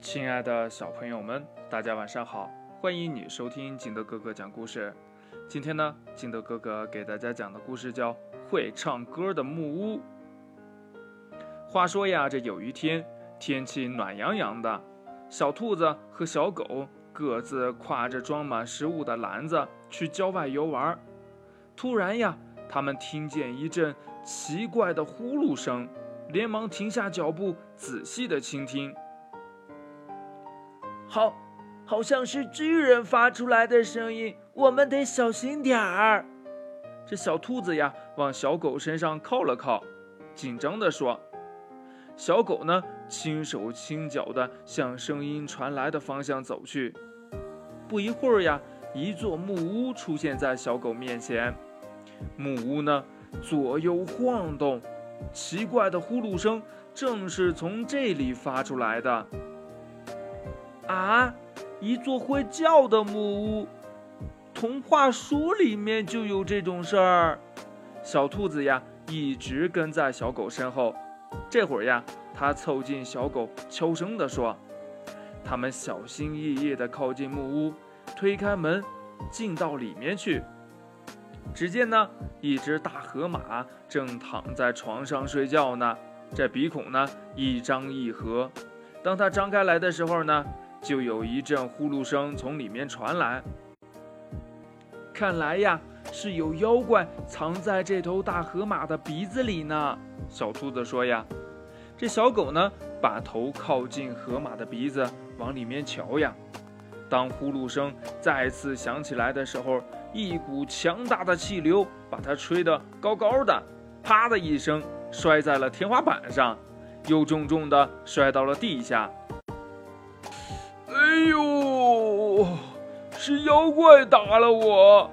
亲爱的小朋友们，大家晚上好！欢迎你收听金德哥哥讲故事。今天呢，金德哥哥给大家讲的故事叫《会唱歌的木屋》。话说呀，这有一天，天气暖洋洋的，小兔子和小狗各自挎着装满食物的篮子去郊外游玩。突然呀，他们听见一阵奇怪的呼噜声，连忙停下脚步，仔细的倾听。好，好像是巨人发出来的声音，我们得小心点儿。这小兔子呀，往小狗身上靠了靠，紧张地说：“小狗呢，轻手轻脚地向声音传来的方向走去。不一会儿呀，一座木屋出现在小狗面前。木屋呢，左右晃动，奇怪的呼噜声正是从这里发出来的。”啊，一座会叫的木屋，童话书里面就有这种事儿。小兔子呀，一直跟在小狗身后。这会儿呀，它凑近小狗，悄声地说：“他们小心翼翼地靠近木屋，推开门，进到里面去。只见呢，一只大河马正躺在床上睡觉呢，这鼻孔呢一张一合。当它张开来的时候呢。”就有一阵呼噜声从里面传来，看来呀是有妖怪藏在这头大河马的鼻子里呢。小兔子说呀，这小狗呢把头靠近河马的鼻子往里面瞧呀。当呼噜声再次响起来的时候，一股强大的气流把它吹得高高的，啪的一声摔在了天花板上，又重重的摔到了地下。是妖怪打了我！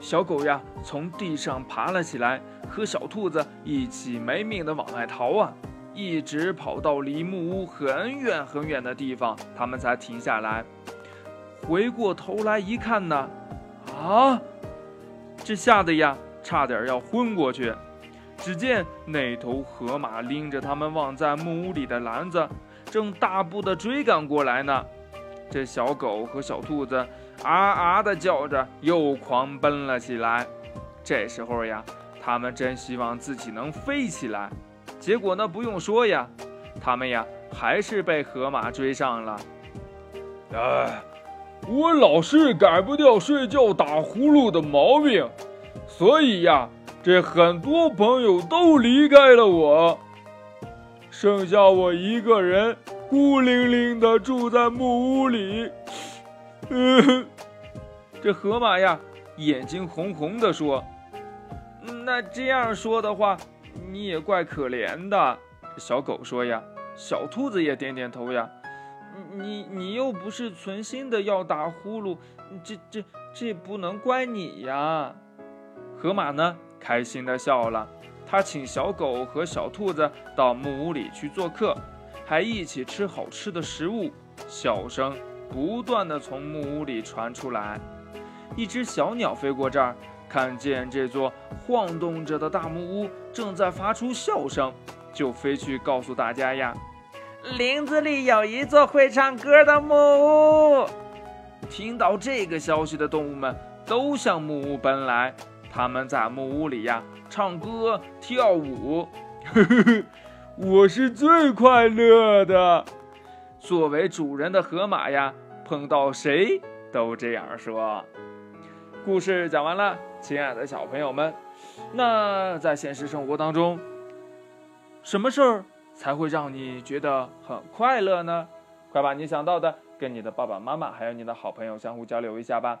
小狗呀，从地上爬了起来，和小兔子一起没命的往外逃啊！一直跑到离木屋很远很远的地方，他们才停下来。回过头来一看呢，啊，这吓得呀，差点要昏过去。只见那头河马拎着他们忘在木屋里的篮子，正大步的追赶过来呢。这小狗和小兔子啊啊的叫着，又狂奔了起来。这时候呀，他们真希望自己能飞起来。结果呢，不用说呀，他们呀还是被河马追上了。哎，我老是改不掉睡觉打呼噜的毛病，所以呀，这很多朋友都离开了我，剩下我一个人。孤零零的住在木屋里，嗯，这河马呀，眼睛红红的说：“那这样说的话，你也怪可怜的。”小狗说呀，小兔子也点点头呀。你你又不是存心的要打呼噜，这这这不能怪你呀。河马呢，开心的笑了，他请小狗和小兔子到木屋里去做客。还一起吃好吃的食物，笑声不断的从木屋里传出来。一只小鸟飞过这儿，看见这座晃动着的大木屋正在发出笑声，就飞去告诉大家呀：“林子里有一座会唱歌的木屋。”听到这个消息的动物们都向木屋奔来，他们在木屋里呀唱歌跳舞，呵呵呵。我是最快乐的。作为主人的河马呀，碰到谁都这样说。故事讲完了，亲爱的小朋友们，那在现实生活当中，什么事儿才会让你觉得很快乐呢？快把你想到的跟你的爸爸妈妈还有你的好朋友相互交流一下吧。